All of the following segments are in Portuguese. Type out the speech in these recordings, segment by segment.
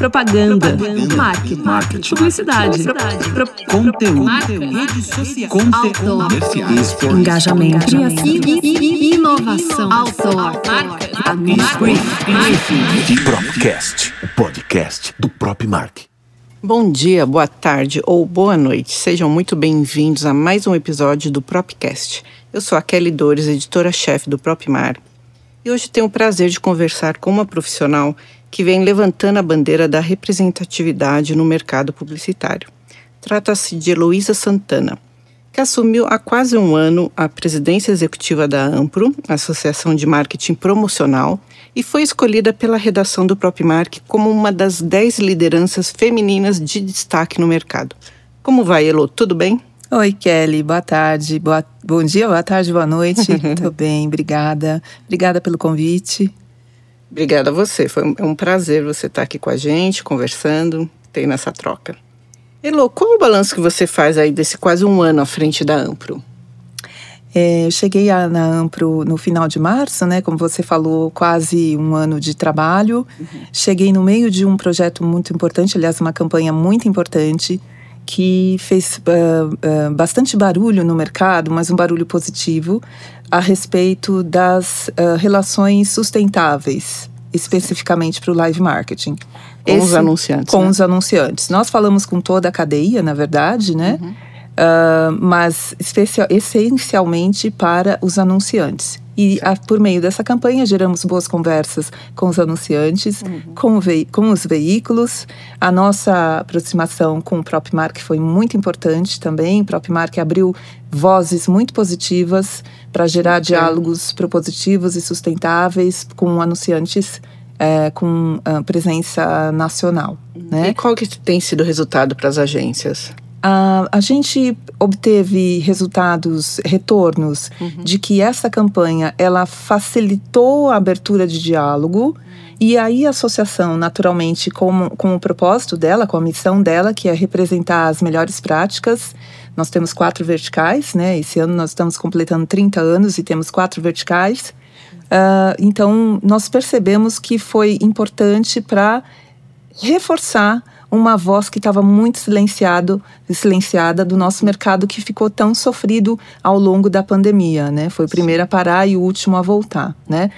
Propaganda. Propaganda. Marketing. Marketing. Publicidade. Pro, conteúdo. Rede social. Conteúdo. Engajamento. Inovação. Outdoor. Propcast. O podcast do Propmark. Bom dia, boa tarde ou boa noite. Sejam muito bem-vindos a mais um episódio do Propcast. Eu sou a Kelly Dores, editora-chefe do Propmar. E hoje tenho o prazer de conversar com uma profissional que vem levantando a bandeira da representatividade no mercado publicitário. Trata-se de Heloísa Santana, que assumiu há quase um ano a presidência executiva da AMPRO, Associação de Marketing Promocional, e foi escolhida pela redação do Propmark como uma das dez lideranças femininas de destaque no mercado. Como vai, Elo? Tudo bem? Oi, Kelly. Boa tarde. Boa... Bom dia, boa tarde, boa noite. Tudo bem, obrigada. Obrigada pelo convite. Obrigada a você. Foi um, é um prazer você estar aqui com a gente, conversando, ter nessa troca. Elo, qual o balanço que você faz aí desse quase um ano à frente da Ampro? É, eu cheguei a, na Ampro no final de março, né? Como você falou, quase um ano de trabalho. Uhum. Cheguei no meio de um projeto muito importante, aliás, uma campanha muito importante que fez uh, uh, bastante barulho no mercado, mas um barulho positivo, a respeito das uh, relações sustentáveis, especificamente para o live marketing. Com Esse, os anunciantes. Com né? os anunciantes. Nós falamos com toda a cadeia, na verdade, né? Uhum. mas especial, essencialmente para os anunciantes. E a, por meio dessa campanha geramos boas conversas com os anunciantes, uhum. com, com, os veículos. A nossa aproximação com o próprio Mark foi muito importante também. O próprio Mark abriu vozes muito positivas para gerar okay. diálogos propositivos e sustentáveis com anunciantes é, com uh, presença nacional. Né? E qual que tem sido o resultado para as agências? Uh, a gente obteve resultados, retornos uhum. de que essa campanha ela facilitou a abertura de diálogo e aí a associação, naturalmente, com, com o propósito dela, com a missão dela, que é representar as melhores práticas. Nós temos quatro verticais, né? Esse ano nós estamos completando 30 anos e temos quatro verticais. Uh, então, nós percebemos que foi importante para reforçar uma voz que estava muito silenciado, silenciada do nosso mercado que ficou tão sofrido ao longo da pandemia, né? Foi o primeiro a parar e o último a voltar, né?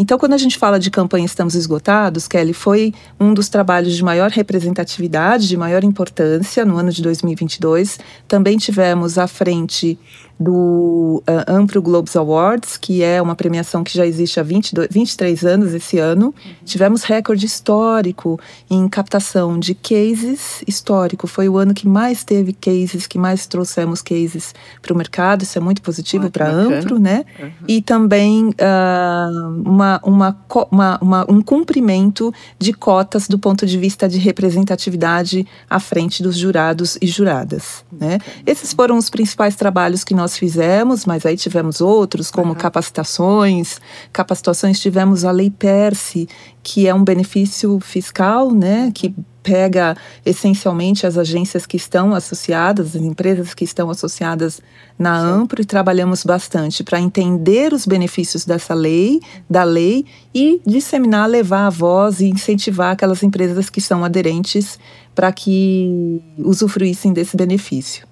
Então, quando a gente fala de campanha Estamos Esgotados, Kelly, foi um dos trabalhos de maior representatividade, de maior importância no ano de 2022. Também tivemos à frente do uh, Ampro Globes Awards, que é uma premiação que já existe há 22, 23 anos esse ano. Uhum. Tivemos recorde histórico em captação de cases histórico. Foi o ano que mais teve cases, que mais trouxemos cases para o mercado. Isso é muito positivo para a Ampro, né? Uhum. E também uh, uma, uma, uma, uma, um cumprimento de cotas do ponto de vista de representatividade à frente dos jurados e juradas, né? Esses foram os principais trabalhos que nós nós fizemos, mas aí tivemos outros, como uhum. capacitações. Capacitações tivemos a Lei Perse, que é um benefício fiscal, né, que pega essencialmente as agências que estão associadas, as empresas que estão associadas na. Ampro e trabalhamos bastante para entender os benefícios dessa lei, da lei e disseminar, levar a voz e incentivar aquelas empresas que são aderentes para que usufruíssem desse benefício.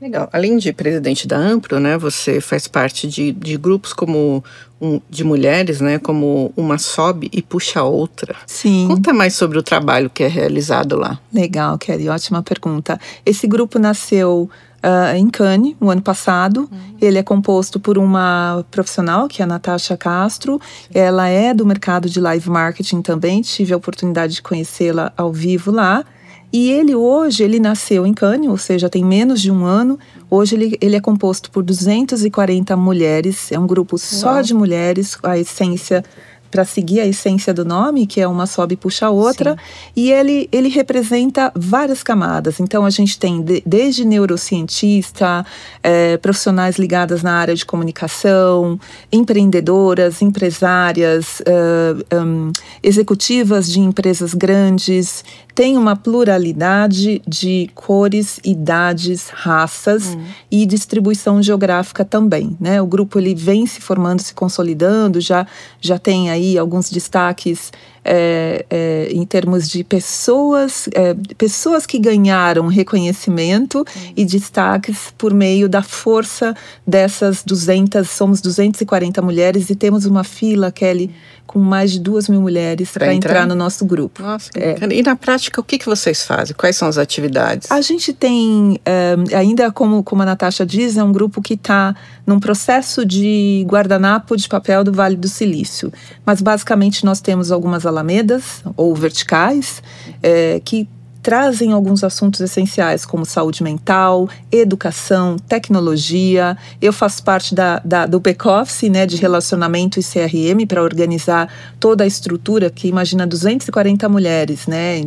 Legal. Além de presidente da Ampro, né, você faz parte de, de grupos como um, de mulheres, né, como uma sobe e puxa a outra. Sim. Conta mais sobre o trabalho que é realizado lá. Legal, Kelly, ótima pergunta. Esse grupo nasceu Uh, em Cannes, no ano passado. Uhum. Ele é composto por uma profissional, que é a Natasha Castro. Sim. Ela é do mercado de live marketing também. Tive a oportunidade de conhecê-la ao vivo lá. E ele hoje, ele nasceu em Cannes, ou seja, tem menos de um ano. Hoje ele, ele é composto por 240 mulheres, é um grupo só Uau. de mulheres, a essência para seguir a essência do nome, que é uma sobe e puxa a outra, Sim. e ele, ele representa várias camadas. Então, a gente tem de, desde neurocientista, é, profissionais ligadas na área de comunicação, empreendedoras, empresárias, uh, um, executivas de empresas grandes, tem uma pluralidade de cores, idades, raças hum. e distribuição geográfica também, né? O grupo ele vem se formando, se consolidando, já já tem aí alguns destaques é, é, em termos de pessoas, é, pessoas que ganharam reconhecimento e destaques por meio da força dessas 200, somos 240 mulheres e temos uma fila, Kelly, com mais de duas mil mulheres para entrar? entrar? no nosso grupo. Nossa, é. E na prática, o que, que vocês fazem? Quais são as atividades? A gente tem, é, ainda como, como a Natasha diz, é um grupo que está num processo de guardanapo de papel do Vale do Silício. Mas basicamente nós temos algumas alamedas ou verticais é, que trazem alguns assuntos essenciais, como saúde mental, educação, tecnologia. Eu faço parte da, da do back-office né, de relacionamento e CRM para organizar toda a estrutura, que imagina 240 mulheres, né?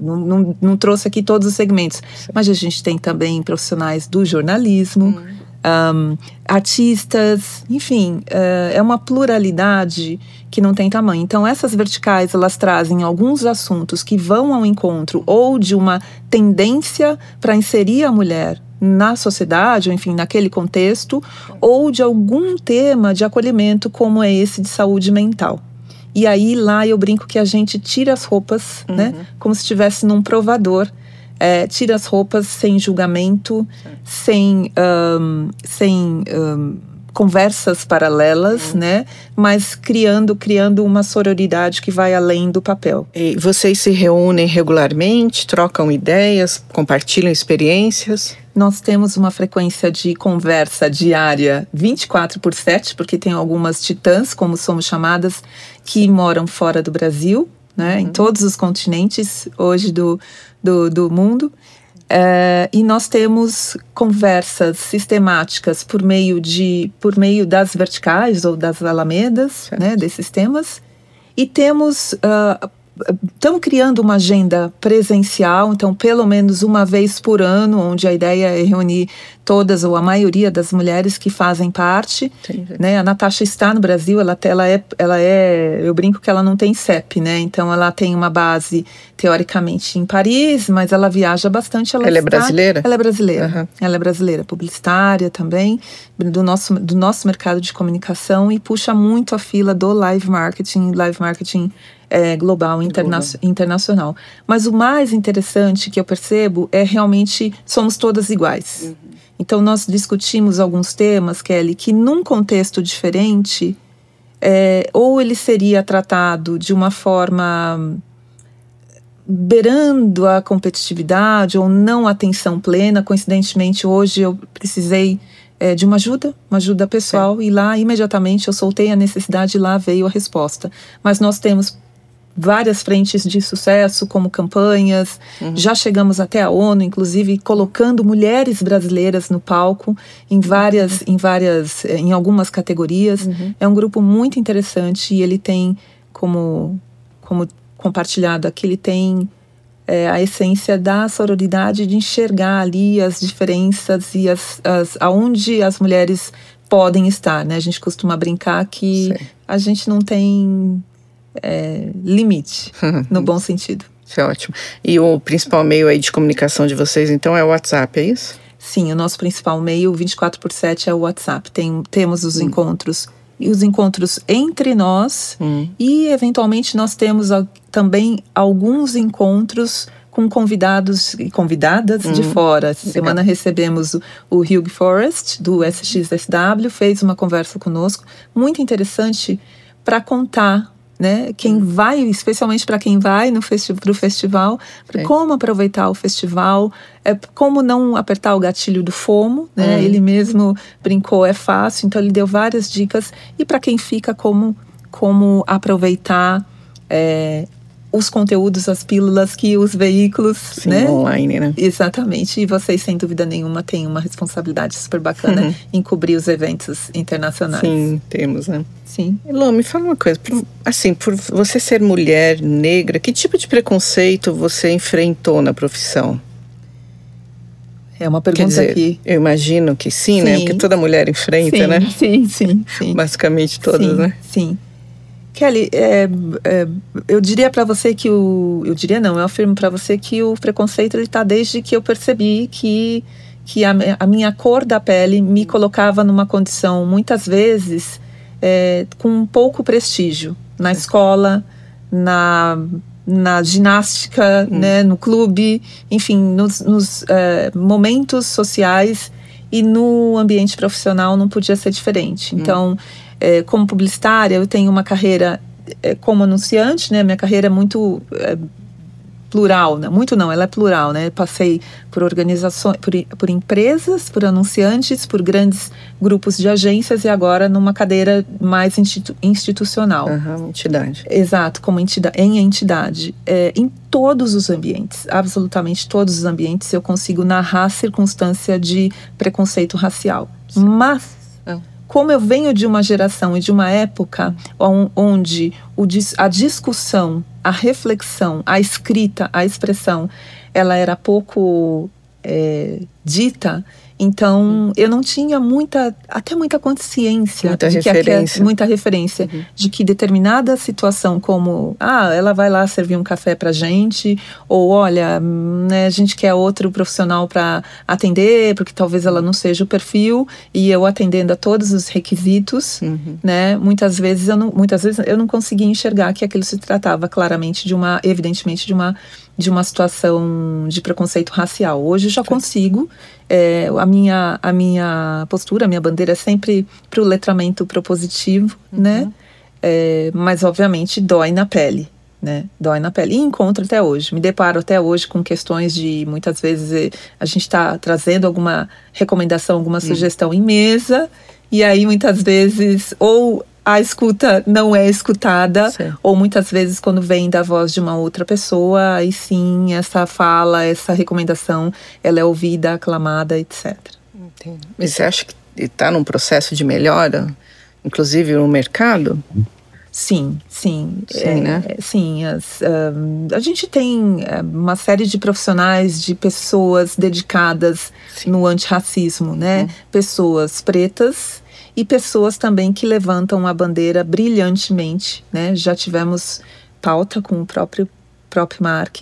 Não, não, não trouxe aqui todos os segmentos, mas a gente tem também profissionais do jornalismo. Hum um, artistas, enfim, uh, é uma pluralidade que não tem tamanho. Então, essas verticais elas trazem alguns assuntos que vão ao encontro ou de uma tendência para inserir a mulher na sociedade, ou enfim, naquele contexto, ou de algum tema de acolhimento, como é esse de saúde mental. E aí lá eu brinco que a gente tira as roupas, né, uhum. né, como se estivesse num provador é, tira as roupas sem julgamento, sem, um, sem um, conversas paralelas, uhum. né? Mas criando, criando uma sororidade que vai além do papel. E vocês se reúnem regularmente, trocam ideias, compartilham experiências? Nós temos uma frequência de conversa diária 24 por 7, porque tem algumas titãs, como somos chamadas, que moram fora do Brasil, né? Uhum. Em todos os continentes hoje do, do, do mundo. É, e nós temos conversas sistemáticas por meio de por meio das verticais ou das alamedas, né, desses temas, e temos uh, estamos criando uma agenda presencial, então pelo menos uma vez por ano, onde a ideia é reunir todas ou a maioria das mulheres que fazem parte. Né? A Natasha está no Brasil, ela, ela, é, ela é, eu brinco que ela não tem CEP, né? Então ela tem uma base teoricamente em Paris, mas ela viaja bastante. Ela, ela é está, é brasileira? Ela é brasileira. Uhum. Ela é brasileira, publicitária também, do nosso, do nosso mercado de comunicação e puxa muito a fila do live marketing, live marketing é, global, interna internacional. Mas o mais interessante que eu percebo é realmente somos todas iguais. Uhum. Então, nós discutimos alguns temas, Kelly, que num contexto diferente, é, ou ele seria tratado de uma forma beirando a competitividade ou não atenção plena. Coincidentemente, hoje eu precisei é, de uma ajuda, uma ajuda pessoal, Sim. e lá imediatamente eu soltei a necessidade e lá veio a resposta. Mas nós temos várias frentes de sucesso, como campanhas. Uhum. Já chegamos até a ONU, inclusive colocando mulheres brasileiras no palco em várias, uhum. em várias, eh, em algumas categorias. Uhum. É um grupo muito interessante e ele tem como, como compartilhado aqui, ele tem é, a essência da sororidade de enxergar ali as diferenças e as, as aonde as mulheres podem estar, né? A gente costuma brincar que Sim. a gente não tem é, limite, no bom sentido. Isso é ótimo. E o principal meio aí de comunicação de vocês, então, é o WhatsApp, é isso? Sim, o nosso principal meio, 24 por 7, é o WhatsApp. Tem, temos os hum. encontros e os encontros entre nós hum. e eventualmente nós temos também alguns encontros com convidados e convidadas hum. de fora. Essa semana recebemos o, o Hugh Forrest do SXSW, fez uma conversa conosco muito interessante para contar né? Quem vai, especialmente para quem vai no festi pro festival, é. como aproveitar o festival, é, como não apertar o gatilho do FOMO, né? Hum. Ele mesmo brincou, é fácil, então ele deu várias dicas. E para quem fica, como, como aproveitar é, os conteúdos, as pílulas que os veículos, Sim, né? online, né? Exatamente. E vocês, sem dúvida nenhuma, têm uma responsabilidade super bacana uhum. em cobrir os eventos internacionais. Sim, temos, né? Sim. Elô, me fala uma coisa. Por, assim, por você ser mulher negra, que tipo de preconceito você enfrentou na profissão? É uma pergunta Quer dizer, aqui. Eu imagino que sim, sim, né? Porque toda mulher enfrenta, sim, né? Sim, sim, sim. Basicamente todas, sim, né? Sim. Kelly, é, é, eu diria para você que o, eu diria não, eu afirmo para você que o preconceito está desde que eu percebi que que a, a, minha cor da pele me colocava numa condição muitas vezes é, com pouco prestígio na escola, na, na ginástica, Hum. né, no clube, enfim, nos, nos, eh, momentos sociais e no ambiente profissional não podia ser diferente. Então, eh, como publicitária, eu tenho uma carreira eh, como anunciante, né? Minha carreira é muito eh, plural, né? Muito não, ela é plural, né? Passei por organizações, por, por empresas, por anunciantes, por grandes grupos de agências e agora numa cadeira mais institu- institucional. Aham, entidade. Exato, como entidade, em entidade. É, em todos os ambientes, absolutamente todos os ambientes, eu consigo narrar circunstância de preconceito racial. Mas, É. como eu venho de uma geração e de uma época on- onde a discussão, a reflexão, a escrita, a expressão, ela era pouco é, dita, então eu não tinha muita, até muita consciência Muita de que aquela- referência. muita referência de que determinada situação, como ah, ela vai lá servir um café pra gente, ou olha, né, a gente quer outro profissional para atender, porque talvez ela não seja o perfil, e eu atendendo a todos os requisitos, Uhum. né? Muitas vezes eu não, muitas vezes eu não conseguia enxergar que aquilo se tratava claramente de uma, evidentemente, de uma de uma situação de preconceito racial. Hoje eu já consigo. é, a minha a minha postura, a minha bandeira é sempre para o letramento propositivo, né? É, mas obviamente dói na pele. Né? Dói na pele. E encontro até hoje. Me deparo até hoje com questões de muitas vezes eh, a gente está trazendo alguma recomendação, alguma sugestão em mesa, e aí muitas vezes ou a escuta não é escutada, Certo. ou muitas vezes quando vem da voz de uma outra pessoa, aí sim essa fala, essa recomendação, ela é ouvida, aclamada, etc. Entendi. Mas você acha que está num processo de melhora, inclusive no mercado? Sim, sim. Sim, né? é, Sim, as, ahn, a gente tem é, uma série de profissionais, de pessoas dedicadas no antirracismo, né? Pessoas pretas e pessoas também que levantam a bandeira brilhantemente, né? Já tivemos pauta com o próprio próprio Mark,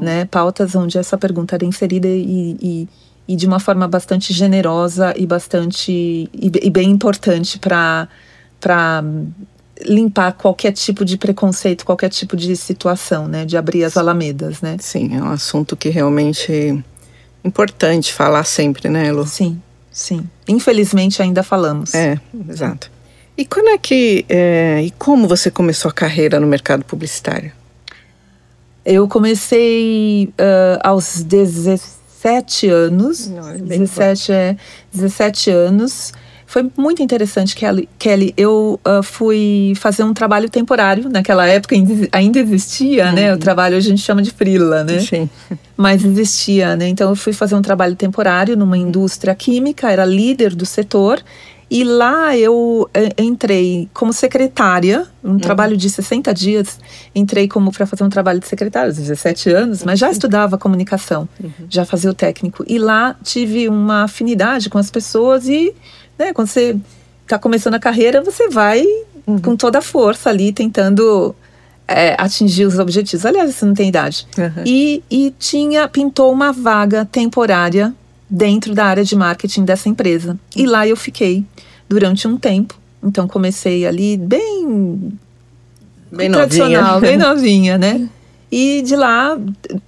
né? Pautas onde essa pergunta era inserida e, e, e de uma forma bastante generosa e bastante e, e bem importante para para limpar qualquer tipo de preconceito, qualquer tipo de situação, né? De abrir as alamedas, né? Sim, é um assunto que realmente é importante falar sempre, né, Lu? Sim, sim. Infelizmente ainda falamos. É, exato. E quando é que é, e como você começou a carreira no mercado publicitário? Eu comecei ah, aos 17 anos. Não, é bem 17, é, 17 anos. Foi muito interessante, Kelly. Kelly eu ah, fui fazer um trabalho temporário. Naquela época ainda- existia, né? O trabalho a gente chama de freela, né? Sim. mas existia, né? Então eu fui fazer um trabalho temporário numa indústria química, era líder do setor. E lá eu eh, entrei como secretária, um trabalho de 60 dias. Entrei como para fazer um trabalho de secretária, aos 17 anos, mas já estudava comunicação, já fazia o técnico. E lá tive uma afinidade com as pessoas e, né, quando você está começando a carreira, você vai com toda a força ali tentando eh, atingir os objetivos. Aliás, você não tem idade. Uhum. E, e tinha, pintou uma vaga temporária dentro da área de marketing dessa empresa. E lá eu fiquei durante um tempo. Então comecei ali bem Bem tradicional, novinha. bem novinha, né? E de lá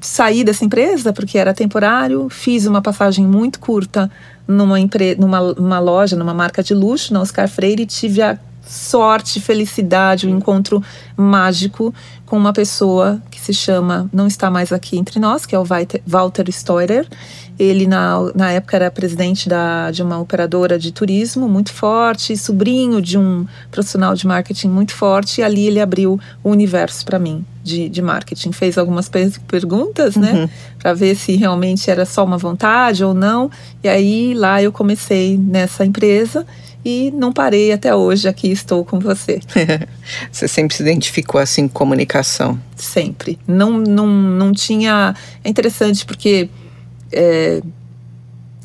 saí dessa empresa porque era temporário, fiz uma passagem muito curta numa, empre numa uma loja, numa marca de luxo, na Oscar Freire, e tive a sorte, felicidade, o um encontro mágico com uma pessoa que se chama, não está mais aqui entre nós, que é o Walter- Walter Steurer. Ele, na, na época, era presidente da, de uma operadora de turismo muito forte, sobrinho de um profissional de marketing muito forte, e ali ele abriu o universo para mim de, de marketing. Fez algumas per- perguntas, né, para ver se realmente era só uma vontade ou não. E aí lá eu comecei nessa empresa e não parei até hoje. Aqui estou com você. Você sempre se identificou assim com comunicação. sempre. Não, não, não tinha. É interessante porque é,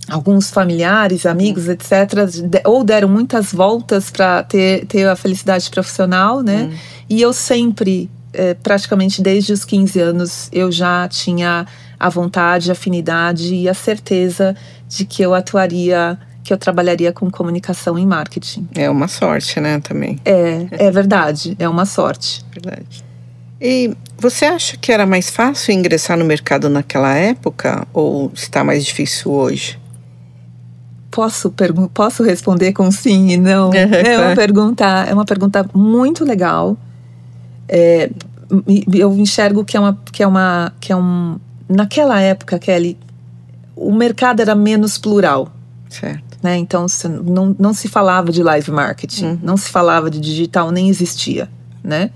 alguns familiares, amigos, etc., de- ou deram muitas voltas para ter, ter a felicidade profissional, né? E eu sempre, é, praticamente desde os 15 anos, eu já tinha a vontade, a afinidade e a certeza de que eu atuaria, que eu trabalharia com comunicação e marketing. É uma sorte, né, também. É, é verdade, é uma sorte. Verdade. E você acha que era mais fácil ingressar no mercado naquela época ou está mais difícil hoje? Posso, posso responder com sim e não? é uma pergunta, é uma pergunta muito legal. É, eu enxergo que é uma, que é uma, que é um. Naquela época, Kelly, o mercado era menos plural. Certo. Né? Então não, não se falava de live marketing, uhum. não se falava de digital, nem existia, né?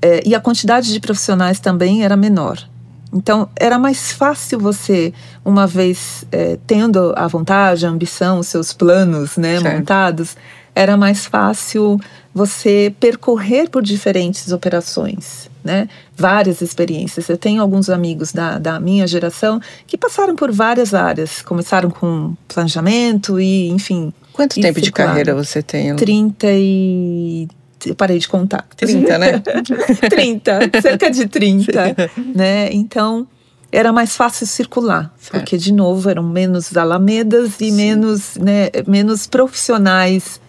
É, e a quantidade de profissionais também era menor. Então, era mais fácil você, uma vez é, tendo a vontade, a ambição, os seus planos né, montados, era mais fácil você percorrer por diferentes operações, né? Várias experiências. Eu tenho alguns amigos da, da minha geração que passaram por várias áreas. Começaram com planejamento e, enfim... Quanto tempo de carreira você tem? 30 e eu parei de contar. 30, né? 30, cerca de 30, né? Então, era mais fácil circular, certo. porque de novo eram menos alamedas e Sim. menos, né, menos profissionais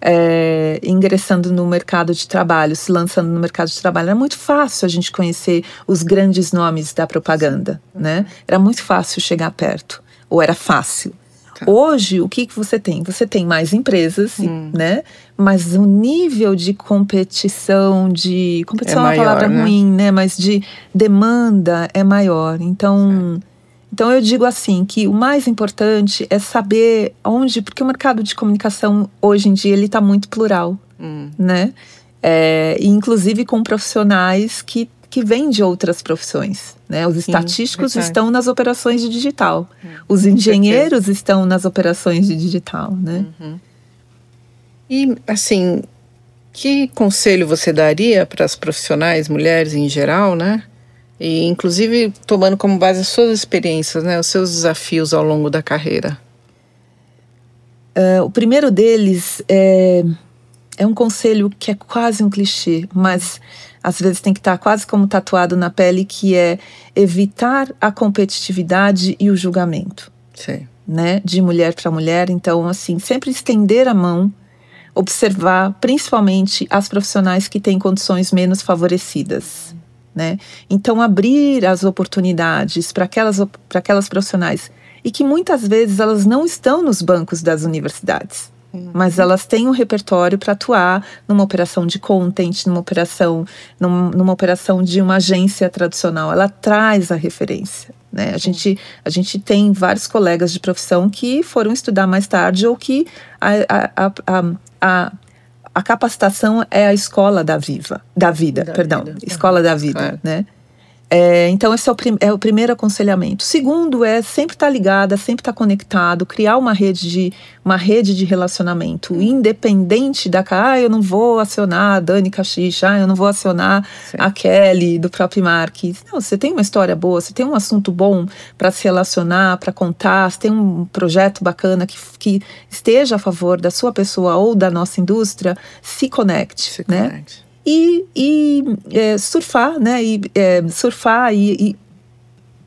é, ingressando no mercado de trabalho, se lançando no mercado de trabalho. Era muito fácil a gente conhecer os grandes nomes da propaganda, né? Era muito fácil chegar perto, ou era fácil. Tá. Hoje, o que, que você tem? Você tem mais empresas, hum. né? Mas o nível de competição, de. Competição é, maior, é uma palavra né? ruim, né? Mas de demanda é maior. Então. Então eu digo assim que o mais importante é saber onde, porque o mercado de comunicação hoje em dia ele está muito plural, hum. né? É, inclusive com profissionais que que vêm de outras profissões. Né? Os estatísticos estão nas operações de digital. Hum, Os engenheiros estão nas operações de digital. Né? Uhum. E, assim, que conselho você daria para as profissionais, mulheres em geral, né? E, inclusive, tomando como base as suas experiências, né? Os seus desafios ao longo da carreira. Uh, o primeiro deles é, é um conselho que é quase um clichê, mas às vezes tem que estar quase como tatuado na pele, que é evitar a competitividade e o julgamento. Sim. Né? De mulher para mulher. Então, assim, sempre estender a mão, observar principalmente as profissionais que têm condições menos favorecidas. Né? Então, abrir as oportunidades para aquelas, aquelas profissionais e que muitas vezes elas não estão nos bancos das universidades. Mas elas têm um repertório para atuar numa operação de content, numa operação, num, numa operação de uma agência tradicional. Ela traz a referência. Né? A, gente, a gente tem vários colegas de profissão que foram estudar mais tarde ou que a, a, a, a, a capacitação é a escola da viva, da vida, da perdão, vida. escola da vida, claro. né? É, então, esse é o, é o, primeiro aconselhamento. Segundo é sempre estar tá ligada, sempre estar tá conectado, criar uma rede de, uma rede de relacionamento, independente da. Ah, eu não vou acionar a Dani Caxixa, ah, eu não vou acionar Sim. a Kelly do próprio Mark. Não, você tem uma história boa, você tem um assunto bom para se relacionar, para contar, você tem um projeto bacana que, que esteja a favor da sua pessoa ou da nossa indústria, se conecte. Se né? conecte e, e é, surfar, né? E, é, surfar e, e,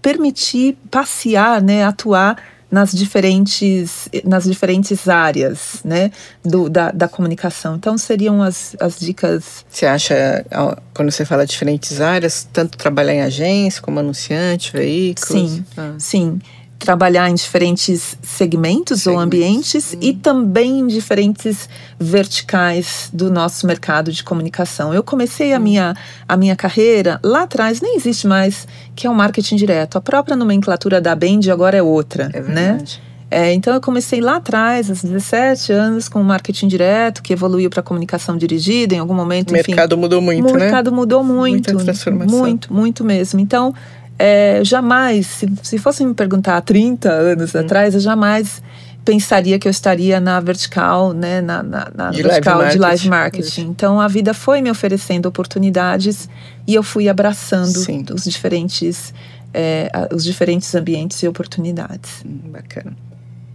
permitir passear, né? Atuar nas diferentes, nas diferentes áreas né, do, da, da comunicação. Então, seriam as, as dicas. Você acha, quando você fala diferentes áreas, tanto trabalhar em agência como anunciante, veículos? Sim, ah. sim trabalhar em diferentes segmentos, segmentos ou ambientes e também em diferentes verticais do nosso mercado de comunicação. Eu comecei a minha, a minha carreira lá atrás, nem existe mais, que é o marketing direto. A própria nomenclatura da Bend agora é outra, é né? É, então eu comecei lá atrás, aos 17 anos, com o marketing direto, que evoluiu para comunicação dirigida em algum momento. O enfim, mercado mudou muito, o né? O mercado mudou muito. Muita transformação. Muito, muito mesmo. Então, é, jamais, se, se fosse me perguntar há 30 anos hum. atrás, eu jamais pensaria que eu estaria na vertical, né, na, na, na de vertical live de live marketing. Então a vida foi me oferecendo oportunidades e eu fui abraçando Sim. os diferentes é, os diferentes ambientes e oportunidades. Hum, bacana.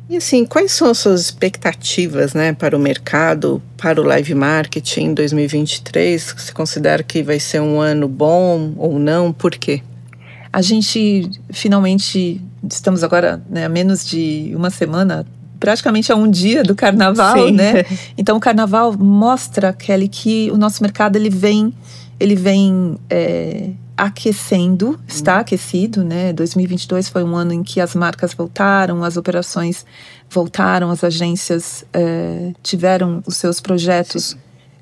E assim, quais são as suas expectativas, né, para o mercado, para o live marketing em 2023? Você considera que vai ser um ano bom ou não? Por quê? A gente finalmente estamos agora né, a menos de uma semana, praticamente a um dia do carnaval, Sim. né? Então o carnaval mostra, Kelly, que o nosso mercado ele vem ele vem é, aquecendo, está aquecido, né? 2022 foi um ano em que as marcas voltaram, as operações voltaram, as agências é, tiveram os seus projetos, Sim.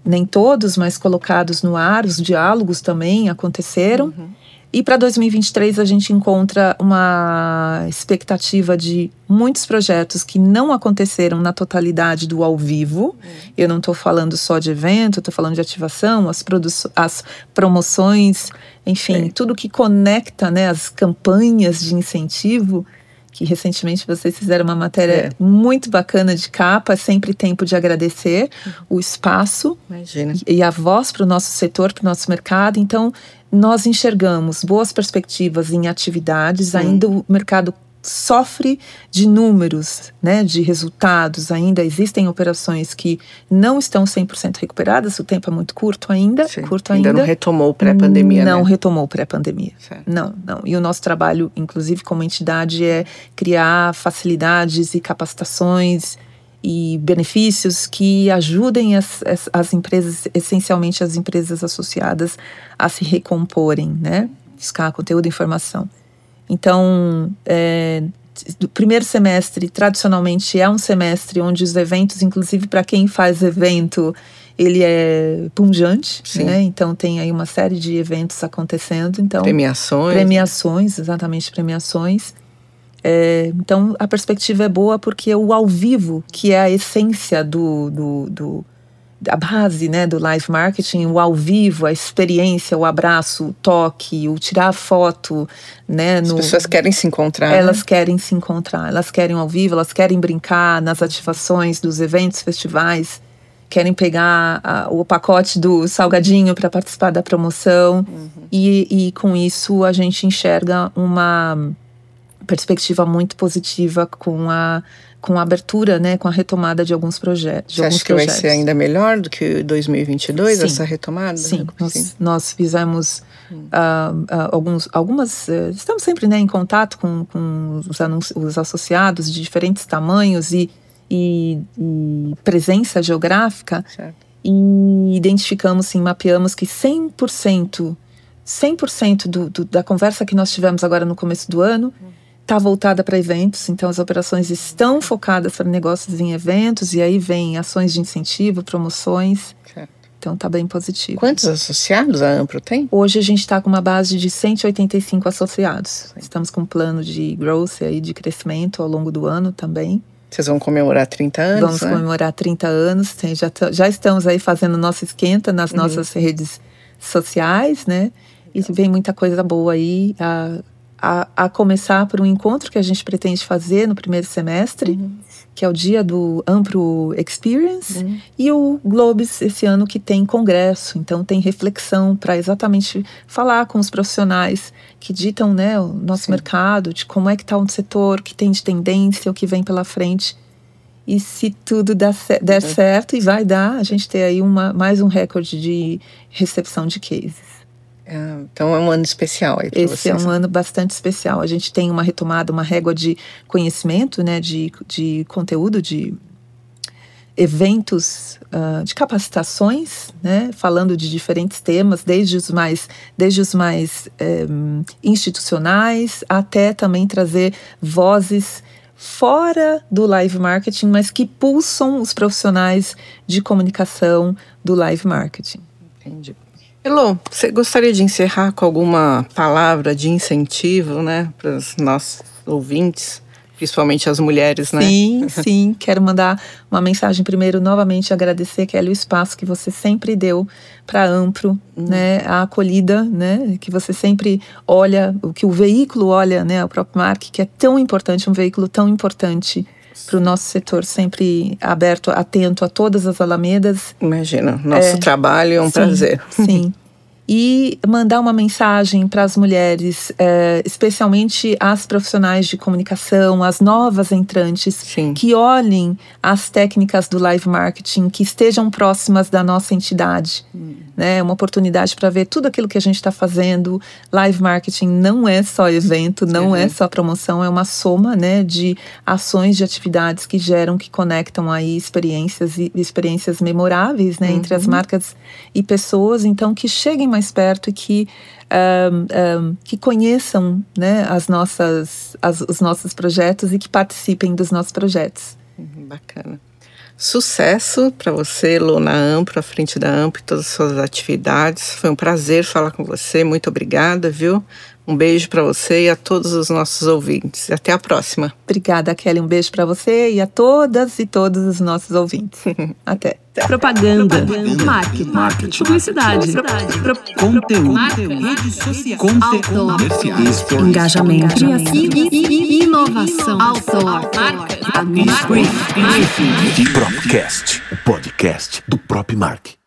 nem todos, mas colocados no ar, os diálogos também aconteceram. Uhum. E para 2023 a gente encontra uma expectativa de muitos projetos que não aconteceram na totalidade do ao vivo. Uhum. Eu não estou falando só de evento, estou falando de ativação, as, as promoções, enfim, tudo que conecta né, as campanhas de incentivo que recentemente vocês fizeram uma matéria é. muito bacana de capa, sempre tempo de agradecer uhum. o espaço Imagina. e a voz para o nosso setor, para o nosso mercado. Então, nós enxergamos boas perspectivas em atividades, ainda o mercado sofre de números, né, de resultados. Ainda existem operações que não estão 100% recuperadas, o tempo é muito curto ainda, Sim, curto ainda. Ainda não retomou pré-pandemia, Não né? retomou pré-pandemia. Não, não. E o nosso trabalho, inclusive como entidade, é criar facilidades e capacitações e benefícios que ajudem as, as, as empresas, essencialmente as empresas associadas, a se recomporem, né? Buscar conteúdo e informação. Então, é, o primeiro semestre, tradicionalmente, é um semestre onde os eventos, inclusive para quem faz evento, ele é punjante, né? Então tem aí uma série de eventos acontecendo. Então, premiações. Premiações, exatamente, premiações. É, então a perspectiva é boa porque o ao vivo, que é a essência do, do, do a base né, do live marketing, o ao vivo, a experiência, o abraço, o toque, o tirar a foto. Né, As pessoas querem se encontrar. Elas né? querem se encontrar, elas querem ao vivo, elas querem brincar nas ativações dos eventos, festivais, querem pegar a, o pacote do salgadinho para participar da promoção. Uhum. E, e com isso a gente enxerga uma perspectiva muito positiva com a com a abertura, né, com a retomada de alguns projetos. Você acha que projetos. vai ser ainda melhor do que 2022 Sim. essa retomada? Sim, nós, Sim. nós fizemos uh, uh, alguns, algumas. Uh, estamos sempre, né, em contato com, com os, os associados de diferentes tamanhos e, e, e presença geográfica. Certo. E identificamos, sim, mapeamos que 100%, 100% do, do, da conversa que nós tivemos agora no começo do ano. Uhum está voltada para eventos, então as operações estão focadas para negócios em eventos, e aí vem ações de incentivo, promoções. Certo. Então está bem positivo. Quantos associados a Ampro tem? Hoje a gente está com uma base de 185 associados. Estamos com um plano de growth aí, de crescimento ao longo do ano também. Vocês vão comemorar 30 anos? Vamos né? comemorar 30 anos. Já, já estamos aí fazendo nosso esquenta nas uhum. nossas redes sociais, né? E vem muita coisa boa aí. A, a, a começar por um encontro que a gente pretende fazer no primeiro semestre, uhum. que é o dia do Ampro Experience, uhum. e o Globes esse ano que tem congresso, então tem reflexão para exatamente falar com os profissionais que ditam né, o nosso Sim. mercado, de como é que está o setor, o que tem de tendência, o que vem pela frente. E se tudo der, der uhum. certo, e vai dar, a gente ter aí uma, mais um recorde de recepção de cases. É, então é um ano especial aí Esse vocês. é um ano bastante especial. A gente tem uma retomada, uma régua de conhecimento, né, de, de conteúdo, de eventos uh, de capacitações, né, falando de diferentes temas, desde os mais, desde os mais eh, institucionais até também trazer vozes fora do live marketing, mas que pulsam os profissionais de comunicação do live marketing. Entendi. Elô, você gostaria de encerrar com alguma palavra de incentivo, né, para os nossos ouvintes, principalmente as mulheres, né? Sim, sim. Quero mandar uma mensagem primeiro, novamente agradecer, Kelly, o espaço que você sempre deu para Ampro, hum. né, a acolhida, né, que você sempre olha, o que o veículo olha, né, o próprio Mark, que é tão importante, um veículo tão importante para o nosso setor sempre aberto, atento a todas as alamedas. Imagina, nosso é, trabalho é um sim, prazer. Sim. e mandar uma mensagem para as mulheres, é, especialmente as profissionais de comunicação, as novas entrantes, Sim. que olhem as técnicas do live marketing, que estejam próximas da nossa entidade. Hum. Né? Uma oportunidade para ver tudo aquilo que a gente está fazendo. Live marketing não é só evento, não uhum. é só promoção, é uma soma né, de ações, de atividades que geram, que conectam aí experiências e experiências memoráveis né, uhum. entre as uhum. marcas e pessoas. Então, que cheguem mais perto e que, um, um, que conheçam né, as nossas, as, os nossos projetos e que participem dos nossos projetos. Uhum, bacana. Sucesso para você, Luna Ampro, à frente da Ampro e todas as suas atividades. Foi um prazer falar com você. Muito obrigada, viu? Um beijo para você e a todos os nossos ouvintes. Até a próxima. Obrigada, Kelly. Um beijo para você e a todas e todos os nossos ouvintes. Até. Propaganda, Propaganda. marketing, marketing, publicidade, Pro, conteúdo, rede social, conteúdo, engajamento, criação, inovação, outdoor, marca, Propcast, o podcast do próprio Mark.